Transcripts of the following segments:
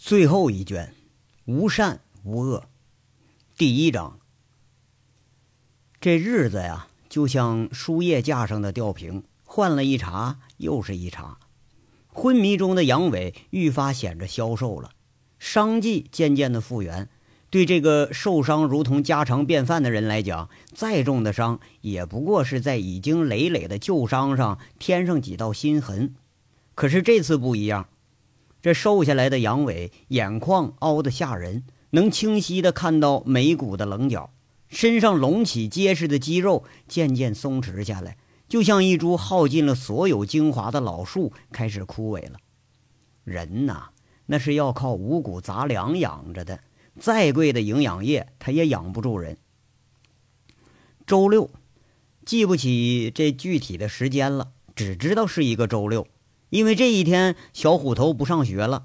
最后一卷，无善无恶，第一章。这日子呀，就像书页架上的吊瓶，换了一茬又是一茬。昏迷中的杨伟愈发显着消瘦了，伤迹渐渐的复原。对这个受伤如同家常便饭的人来讲，再重的伤也不过是在已经累累的旧伤上添上几道新痕。可是这次不一样，这瘦下来的杨伟眼眶凹得吓人，能清晰的看到眉骨的棱角，身上隆起结实的肌肉渐渐松弛下来，就像一株耗尽了所有精华的老树开始枯萎了。人呐，那是要靠五谷杂粮养着的。再贵的营养液，它也养不住人。周六，记不起这具体的时间了，只知道是一个周六，因为这一天小虎头不上学了。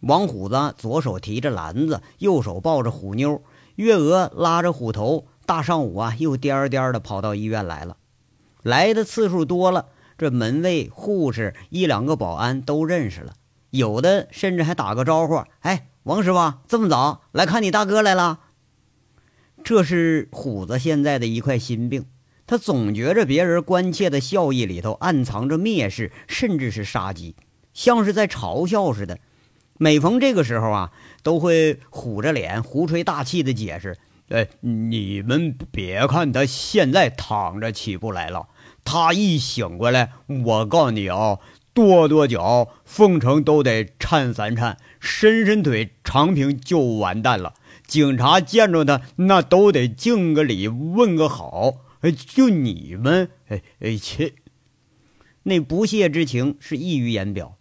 王虎子左手提着篮子，右手抱着虎妞，月娥拉着虎头，大上午啊，又颠颠的跑到医院来了。来的次数多了，这门卫、护士一两个保安都认识了，有的甚至还打个招呼：“哎。”王师傅这么早来看你大哥来了，这是虎子现在的一块心病。他总觉着别人关切的笑意里头暗藏着蔑视，甚至是杀机，像是在嘲笑似的。每逢这个时候啊，都会虎着脸、胡吹大气的解释：“哎，你们别看他现在躺着起不来了，他一醒过来，我告诉你啊。”跺跺脚，凤城都得颤三颤；伸伸腿，长平就完蛋了。警察见着他，那都得敬个礼，问个好。哎，就你们，哎哎切！那不屑之情是溢于言表。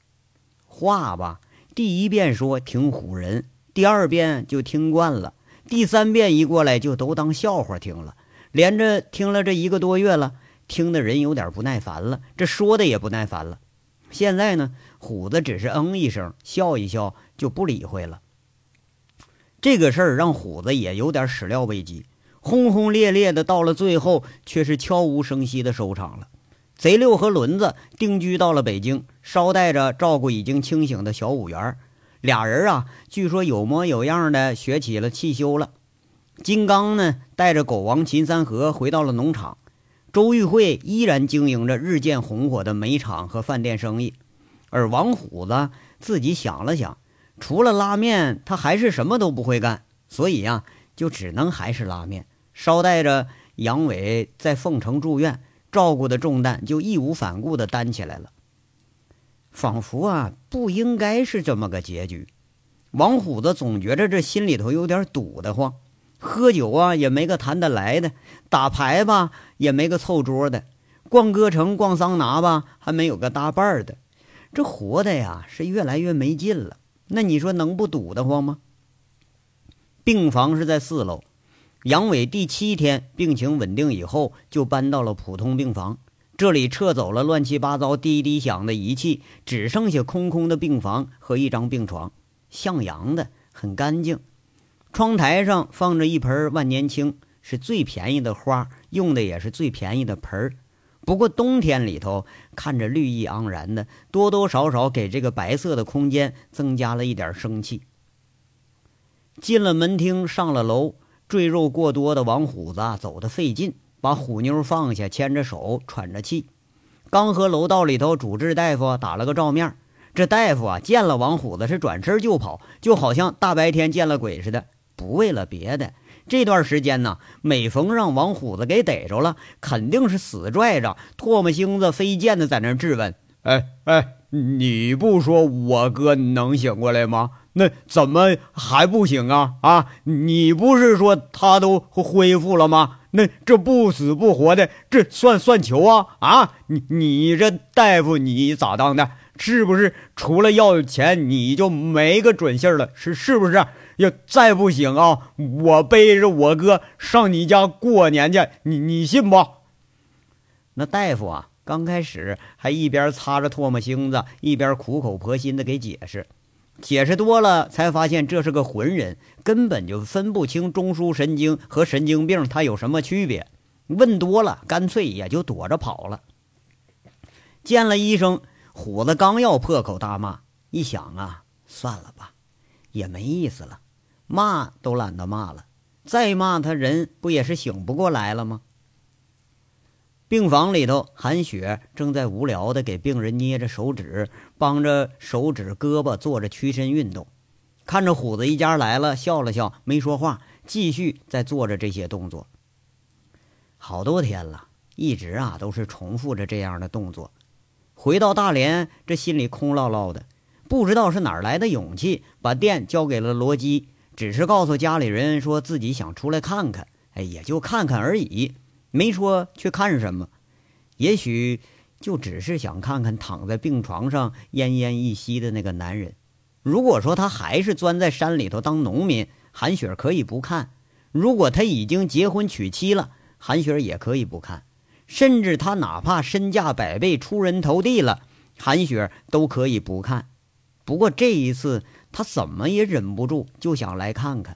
话吧，第一遍说挺唬人，第二遍就听惯了，第三遍一过来就都当笑话听了。连着听了这一个多月了，听的人有点不耐烦了，这说的也不耐烦了。现在呢，虎子只是嗯一声，笑一笑，就不理会了。这个事儿让虎子也有点始料未及，轰轰烈烈的到了最后，却是悄无声息的收场了。贼六和轮子定居到了北京，捎带着照顾已经清醒的小五元。俩人啊，据说有模有样的学起了汽修了。金刚呢，带着狗王秦三河回到了农场。周玉慧依然经营着日渐红火的煤厂和饭店生意，而王虎子自己想了想，除了拉面，他还是什么都不会干，所以呀，就只能还是拉面。捎带着杨伟在凤城住院，照顾的重担就义无反顾地担起来了。仿佛啊，不应该是这么个结局。王虎子总觉着这心里头有点堵得慌。喝酒啊，也没个谈得来的；打牌吧，也没个凑桌的；逛歌城、逛桑拿吧，还没有个搭伴的。这活的呀，是越来越没劲了。那你说能不堵得慌吗？病房是在四楼，杨伟第七天病情稳定以后，就搬到了普通病房。这里撤走了乱七八糟、滴滴响的仪器，只剩下空空的病房和一张病床，向阳的，很干净。窗台上放着一盆万年青，是最便宜的花，用的也是最便宜的盆儿。不过冬天里头看着绿意盎然的，多多少少给这个白色的空间增加了一点生气。进了门厅，上了楼，赘肉过多的王虎子走得费劲，把虎妞放下，牵着手，喘着气。刚和楼道里头主治大夫打了个照面，这大夫啊见了王虎子是转身就跑，就好像大白天见了鬼似的。不为了别的，这段时间呢，每逢让王虎子给逮着了，肯定是死拽着，唾沫星子飞溅的在那质问：“哎哎，你不说我哥能醒过来吗？那怎么还不醒啊？啊，你不是说他都恢复了吗？那这不死不活的，这算算球啊？啊，你你这大夫你咋当的？是不是除了要钱你就没个准信了？是是不是？”要再不行啊，我背着我哥上你家过年去，你你信不？那大夫啊，刚开始还一边擦着唾沫星子，一边苦口婆心的给解释。解释多了，才发现这是个浑人，根本就分不清中枢神经和神经病它有什么区别。问多了，干脆也就躲着跑了。见了医生，虎子刚要破口大骂，一想啊，算了吧。也没意思了，骂都懒得骂了，再骂他人不也是醒不过来了吗？病房里头，韩雪正在无聊的给病人捏着手指，帮着手指、胳膊做着屈伸运动。看着虎子一家来了，笑了笑，没说话，继续在做着这些动作。好多天了，一直啊都是重复着这样的动作。回到大连，这心里空落落的，不知道是哪来的勇气，把店交给了罗基，只是告诉家里人说自己想出来看看，哎，也就看看而已。没说去看什么，也许就只是想看看躺在病床上奄奄一息的那个男人。如果说他还是钻在山里头当农民，韩雪可以不看；如果他已经结婚娶妻了，韩雪也可以不看。甚至他哪怕身价百倍、出人头地了，韩雪都可以不看。不过这一次，他怎么也忍不住就想来看看。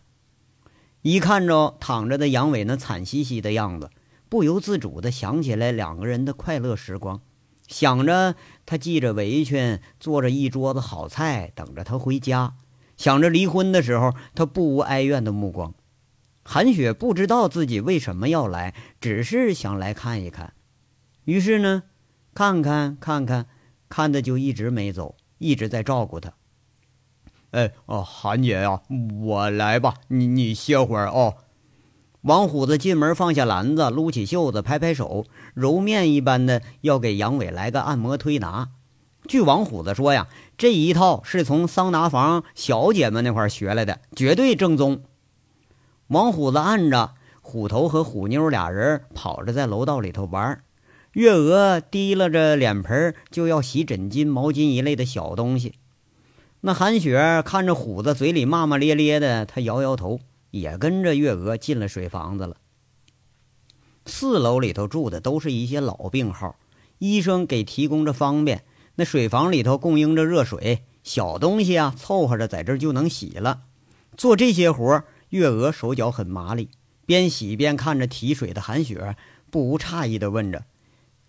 一看着躺着的杨伟那惨兮兮的样子。不由自主地想起来两个人的快乐时光，想着他系着围裙，做着一桌子好菜，等着他回家；想着离婚的时候他不无哀怨的目光。韩雪不知道自己为什么要来，只是想来看一看。于是呢，看看看看，看的就一直没走，一直在照顾他。哎哦，韩姐呀，我来吧，你你歇会儿哦。王虎子进门，放下篮子，撸起袖子，拍拍手，揉面一般的要给杨伟来个按摩推拿。据王虎子说呀，这一套是从桑拿房小姐们那块学来的，绝对正宗。王虎子按着虎头和虎妞俩人跑着在楼道里头玩，月娥提拉着脸盆就要洗枕巾、毛巾一类的小东西。那韩雪看着虎子嘴里骂骂咧咧的，他摇摇头。也跟着月娥进了水房子了。四楼里头住的都是一些老病号，医生给提供着方便。那水房里头供应着热水，小东西啊凑合着在这就能洗了。做这些活，月娥手脚很麻利，边洗边看着提水的韩雪，不无诧异的问着：“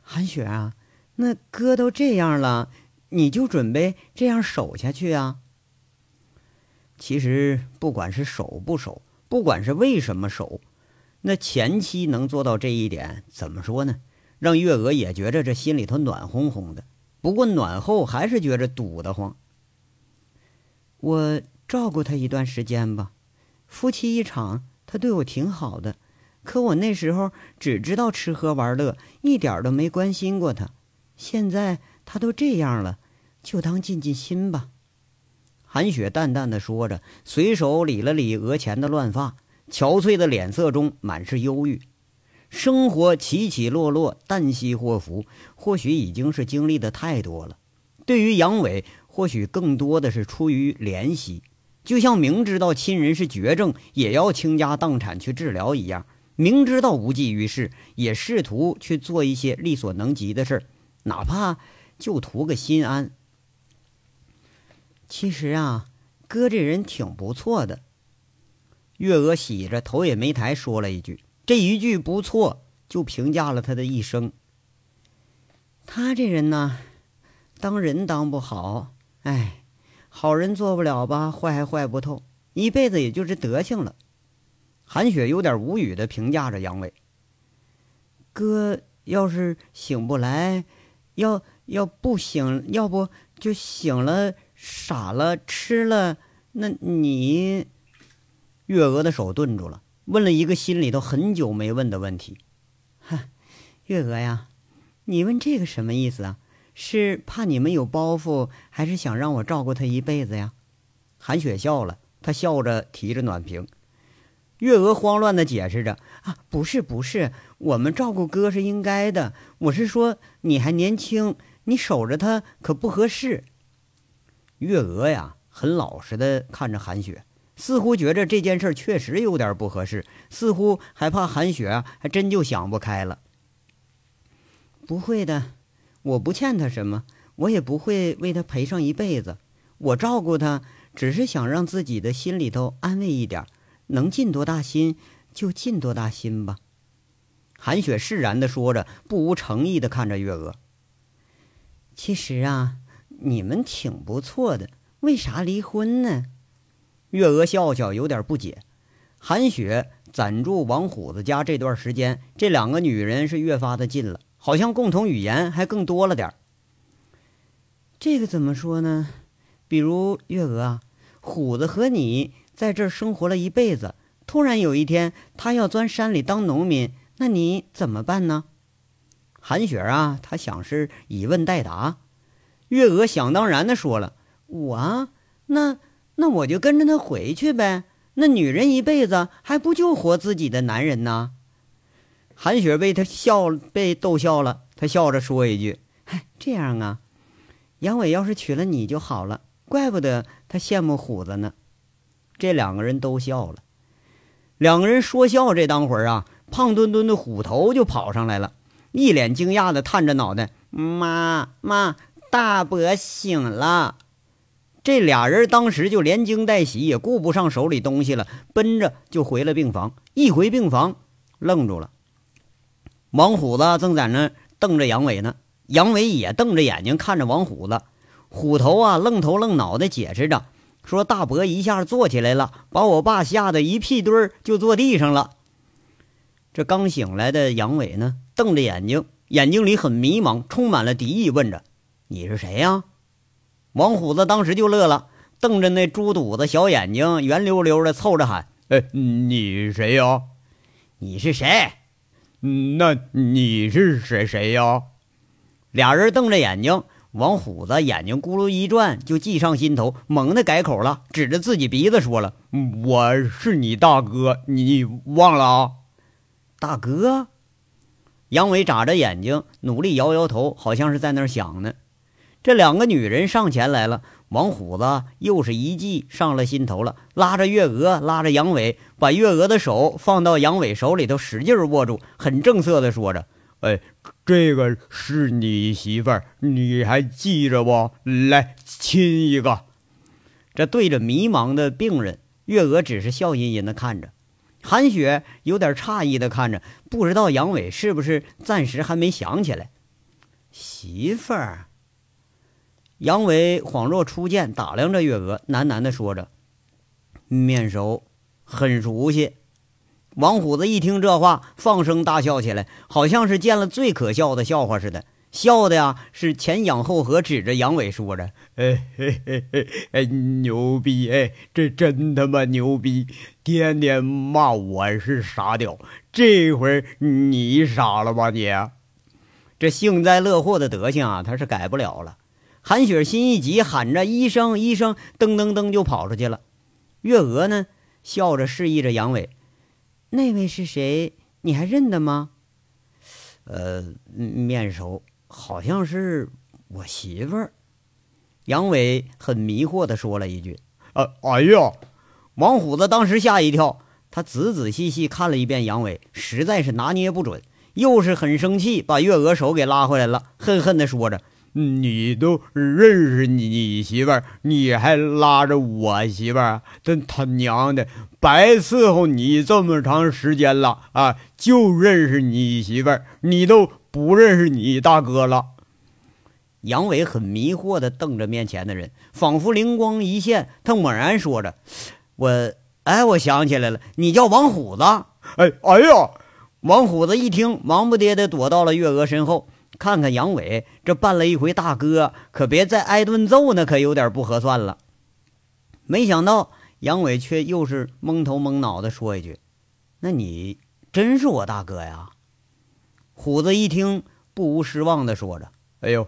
韩雪啊，那哥都这样了，你就准备这样守下去啊？”其实不管是守不守。不管是为什么守，那前妻能做到这一点，怎么说呢？让月娥也觉着这心里头暖烘烘的。不过暖后还是觉着堵得慌。我照顾他一段时间吧，夫妻一场，他对我挺好的。可我那时候只知道吃喝玩乐，一点都没关心过他。现在他都这样了，就当尽尽心吧。韩雪淡淡的说着，随手理了理额前的乱发，憔悴的脸色中满是忧郁。生活起起落落，旦夕祸福，或许已经是经历的太多了。对于杨伟，或许更多的是出于怜惜，就像明知道亲人是绝症，也要倾家荡产去治疗一样；明知道无济于事，也试图去做一些力所能及的事儿，哪怕就图个心安。其实啊，哥这人挺不错的。月娥洗着头也没抬，说了一句：“这一句不错，就评价了他的一生。他这人呢，当人当不好，哎，好人做不了吧，坏还坏不透，一辈子也就这德行了。”韩雪有点无语的评价着杨伟：“哥要是醒不来，要要不醒，要不就醒了。”傻了，吃了，那你？月娥的手顿住了，问了一个心里头很久没问的问题。哈，月娥呀，你问这个什么意思啊？是怕你们有包袱，还是想让我照顾他一辈子呀？韩雪笑了，她笑着提着暖瓶。月娥慌乱的解释着：“啊，不是，不是，我们照顾哥是应该的。我是说，你还年轻，你守着他可不合适。”月娥呀，很老实的看着韩雪，似乎觉着这件事儿确实有点不合适，似乎还怕韩雪还真就想不开了。不会的，我不欠他什么，我也不会为他赔上一辈子。我照顾他，只是想让自己的心里头安慰一点，能尽多大心就尽多大心吧。韩雪释然的说着，不无诚意的看着月娥。其实啊。你们挺不错的，为啥离婚呢？月娥笑笑，有点不解。韩雪暂住王虎子家这段时间，这两个女人是越发的近了，好像共同语言还更多了点这个怎么说呢？比如月娥啊，虎子和你在这儿生活了一辈子，突然有一天他要钻山里当农民，那你怎么办呢？韩雪啊，她想是以问代答。月娥想当然的说了：“我那那我就跟着他回去呗。那女人一辈子还不就活自己的男人呢？”韩雪被他笑被逗笑了，他笑着说一句：“嗨，这样啊，杨伟要是娶了你就好了，怪不得他羡慕虎子呢。”这两个人都笑了。两个人说笑这当会儿啊，胖墩墩的虎头就跑上来了，一脸惊讶的探着脑袋：“妈妈。”大伯醒了，这俩人当时就连惊带喜，也顾不上手里东西了，奔着就回了病房。一回病房，愣住了。王虎子正在那瞪着杨伟呢，杨伟也瞪着眼睛看着王虎子。虎头啊，愣头愣脑的解释着，说：“大伯一下坐起来了，把我爸吓得一屁墩儿就坐地上了。”这刚醒来的杨伟呢，瞪着眼睛，眼睛里很迷茫，充满了敌意，问着。你是谁呀？王虎子当时就乐了，瞪着那猪肚子小眼睛，圆溜溜的，凑着喊：“哎，你谁呀？你是谁？那你是谁谁呀？”俩人瞪着眼睛，王虎子眼睛咕噜一转，就计上心头，猛地改口了，指着自己鼻子说了：“我是你大哥，你忘了啊？大哥。”杨伟眨着眼睛，努力摇摇头，好像是在那儿想呢。这两个女人上前来了，王虎子又是一计上了心头了，拉着月娥，拉着杨伟，把月娥的手放到杨伟手里头，使劲握住，很正色的说着：“哎，这个是你媳妇儿，你还记着不？来亲一个。”这对着迷茫的病人，月娥只是笑吟吟的看着，韩雪有点诧异的看着，不知道杨伟是不是暂时还没想起来，媳妇儿。杨伟恍若初见，打量着月娥，喃喃地说着：“面熟，很熟悉。”王虎子一听这话，放声大笑起来，好像是见了最可笑的笑话似的，笑的呀是前仰后合，指着杨伟说着：“哎嘿嘿嘿，哎牛逼！哎，这真他妈牛逼！天天骂我是傻屌，这回你傻了吧你？这幸灾乐祸的德行啊，他是改不了了。”韩雪心一急，喊着“医生，医生”，噔噔噔就跑出去了。月娥呢，笑着示意着杨伟：“那位是谁？你还认得吗？”“呃，面熟，好像是我媳妇儿。”杨伟很迷惑的说了一句：“呃，哎呀！”王虎子当时吓一跳，他仔仔细细看了一遍杨伟，实在是拿捏不准，又是很生气，把月娥手给拉回来了，恨恨的说着。你都认识你你媳妇儿，你还拉着我媳妇儿？真他娘的，白伺候你这么长时间了啊，就认识你媳妇儿，你都不认识你大哥了。杨伟很迷惑的瞪着面前的人，仿佛灵光一现，他猛然说着：“我，哎，我想起来了，你叫王虎子。”哎，哎呀！王虎子一听，忙不迭地躲到了月娥身后。看看杨伟，这扮了一回大哥，可别再挨顿揍，那可有点不合算了。没想到杨伟却又是蒙头蒙脑的说一句：“那你真是我大哥呀？”虎子一听，不无失望的说着：“哎呦，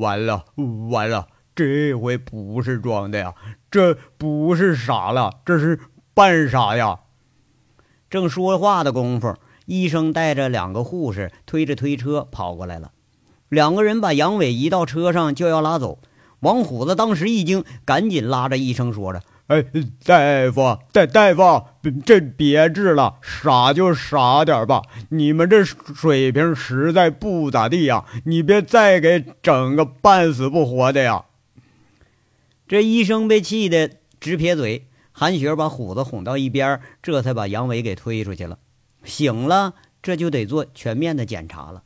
完了完了，这回不是装的呀，这不是傻了，这是扮傻呀！”正说话的功夫，医生带着两个护士推着推车跑过来了。两个人把杨伟移到车上，就要拉走。王虎子当时一惊，赶紧拉着医生说着：“哎，大夫，大大夫，这别治了，傻就傻点吧。你们这水平实在不咋地呀，你别再给整个半死不活的呀。”这医生被气得直撇嘴。韩雪把虎子哄到一边，这才把杨伟给推出去了。醒了，这就得做全面的检查了。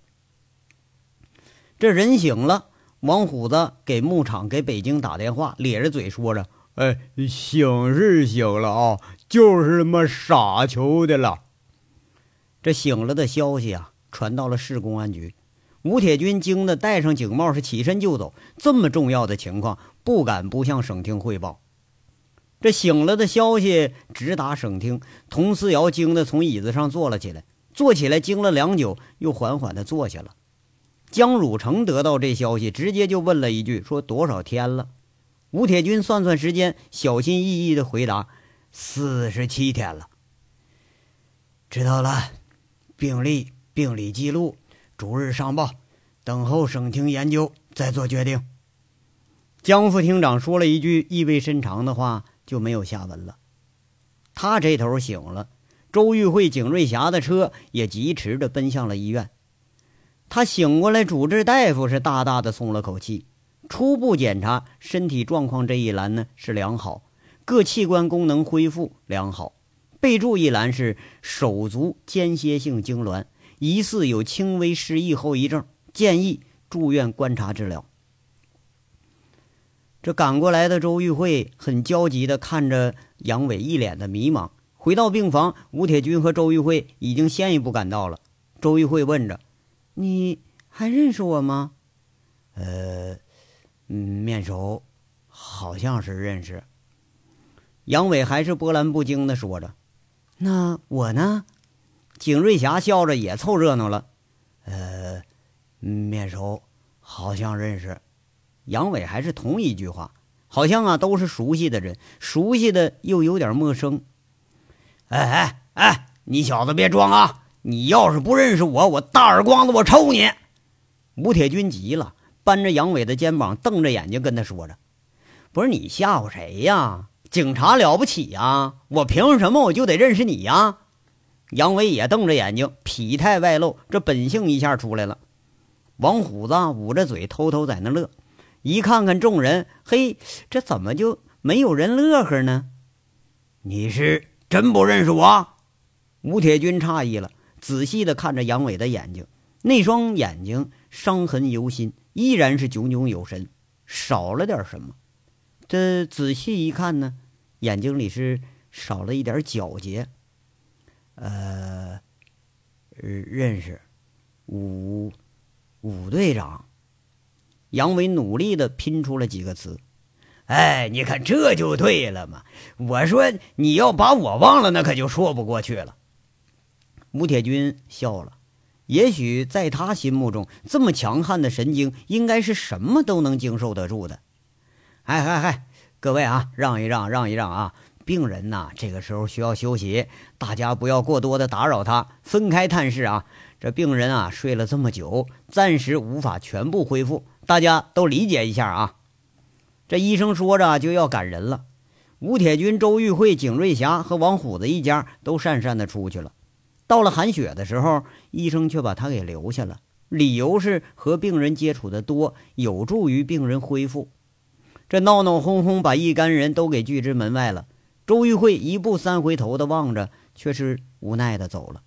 这人醒了，王虎子给牧场、给北京打电话，咧着嘴说着：“哎，醒是醒了啊，就是他妈傻球的了。这醒了的消息啊，传到了市公安局。吴铁军惊得戴上警帽，是起身就走。这么重要的情况，不敢不向省厅汇报。这醒了的消息直达省厅，佟思瑶惊得从椅子上坐了起来，坐起来惊了良久，又缓缓地坐下了。江汝成得到这消息，直接就问了一句：“说多少天了？”吴铁军算算时间，小心翼翼的回答：“四十七天了。”知道了，病历、病理记录。逐日上报，等候省厅研究再做决定。江副厅长说了一句意味深长的话，就没有下文了。他这头醒了，周玉慧、景瑞霞的车也疾驰着奔向了医院。他醒过来，主治大夫是大大的松了口气。初步检查身体状况这一栏呢是良好，各器官功能恢复良好。备注一栏是手足间歇性痉挛。疑似有轻微失忆后遗症，建议住院观察治疗。这赶过来的周玉慧很焦急地看着杨伟，一脸的迷茫。回到病房，吴铁军和周玉慧已经先一步赶到了。周玉慧问着：“你还认识我吗？”“呃，面熟，好像是认识。”杨伟还是波澜不惊的说着：“那我呢？”景瑞霞笑着也凑热闹了，呃，面熟，好像认识。杨伟还是同一句话，好像啊都是熟悉的人，熟悉的又有点陌生。哎哎哎，你小子别装啊！你要是不认识我，我大耳光子我抽你！吴铁军急了，扳着杨伟的肩膀，瞪着眼睛跟他说着：“不是你吓唬谁呀？警察了不起呀？我凭什么我就得认识你呀？”杨伟也瞪着眼睛，痞态外露，这本性一下出来了。王虎子捂着嘴，偷偷在那乐。一看看众人，嘿，这怎么就没有人乐呵呢？你是真不认识我？吴铁军诧异了，仔细的看着杨伟的眼睛，那双眼睛伤痕犹新，依然是炯炯有神，少了点什么？这仔细一看呢，眼睛里是少了一点皎洁。呃，认识，武武队长。杨伟努力的拼出了几个词。哎，你看这就对了嘛！我说你要把我忘了，那可就说不过去了。吴铁军笑了。也许在他心目中，这么强悍的神经，应该是什么都能经受得住的。嗨嗨嗨，各位啊，让一让，让一让啊！病人呐，这个时候需要休息，大家不要过多的打扰他，分开探视啊。这病人啊，睡了这么久，暂时无法全部恢复，大家都理解一下啊。这医生说着就要赶人了，吴铁军、周玉慧、景瑞霞和王虎子一家都讪讪的出去了。到了韩雪的时候，医生却把她给留下了，理由是和病人接触的多，有助于病人恢复。这闹闹哄哄，把一干人都给拒之门外了。周玉慧一步三回头的望着，却是无奈的走了。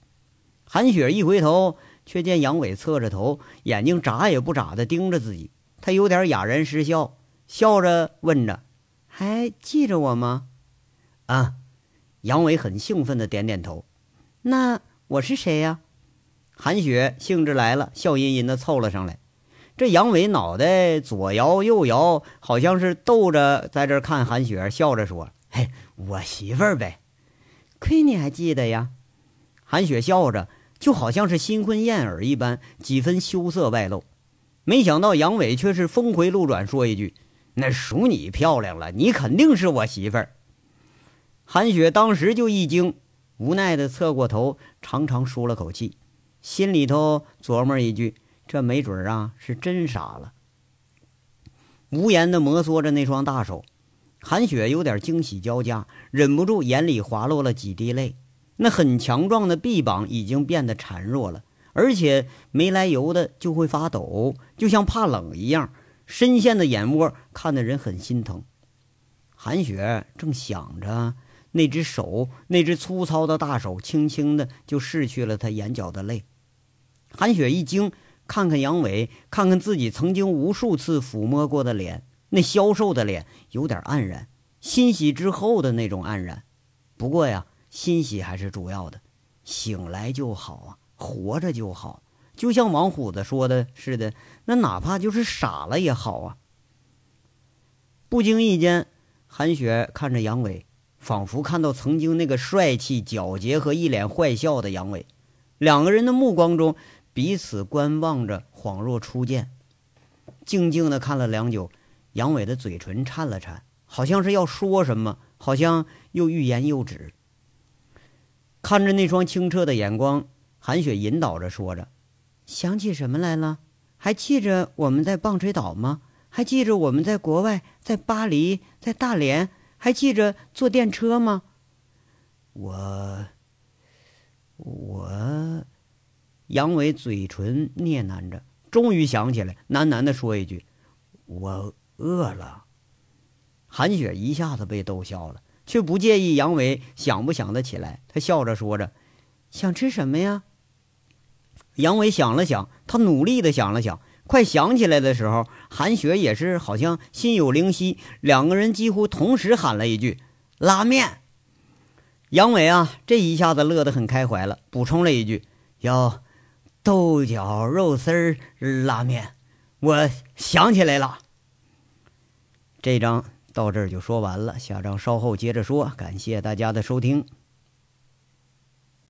韩雪一回头，却见杨伟侧着头，眼睛眨也不眨的盯着自己。他有点哑然失笑，笑着问着：“还记着我吗？”“啊。”杨伟很兴奋的点点头。“那我是谁呀？”韩雪兴致来了，笑吟吟的凑了上来。这杨伟脑袋左摇右摇，好像是逗着在这看韩雪，笑着说：“嘿。”我媳妇儿呗，亏你还记得呀！韩雪笑着，就好像是新婚燕尔一般，几分羞涩外露。没想到杨伟却是峰回路转，说一句：“那属你漂亮了，你肯定是我媳妇儿。”韩雪当时就一惊，无奈的侧过头，长长舒了口气，心里头琢磨一句：“这没准儿啊，是真傻了。”无言的摩挲着那双大手。韩雪有点惊喜交加，忍不住眼里滑落了几滴泪。那很强壮的臂膀已经变得孱弱了，而且没来由的就会发抖，就像怕冷一样。深陷的眼窝看得人很心疼。韩雪正想着，那只手，那只粗糙的大手，轻轻的就拭去了她眼角的泪。韩雪一惊，看看杨伟，看看自己曾经无数次抚摸过的脸。那消瘦的脸有点黯然，欣喜之后的那种黯然。不过呀，欣喜还是主要的，醒来就好啊，活着就好。就像王虎子说的似的，那哪怕就是傻了也好啊。不经意间，韩雪看着杨伟，仿佛看到曾经那个帅气、皎洁和一脸坏笑的杨伟。两个人的目光中彼此观望着，恍若初见。静静的看了良久，杨伟的嘴唇颤了颤，好像是要说什么，好像又欲言又止。看着那双清澈的眼光，韩雪引导着说着：“想起什么来了？还记着我们在棒槌岛吗？还记着我们在国外，在巴黎，在大连？还记着坐电车吗？”我。我，杨伟嘴唇嗫喃着，终于想起来，喃喃的说一句：“我饿了。”韩雪一下子被逗笑了，却不介意杨伟想不想得起来。他笑着说着：“想吃什么呀？”杨伟想了想，他努力的想了想，快想起来的时候，韩雪也是好像心有灵犀，两个人几乎同时喊了一句：“拉面。”杨伟啊，这一下子乐得很开怀了，补充了一句：“要豆角肉丝儿拉面。”我想起来了。这章到这儿就说完了，下章稍后接着说。感谢大家的收听。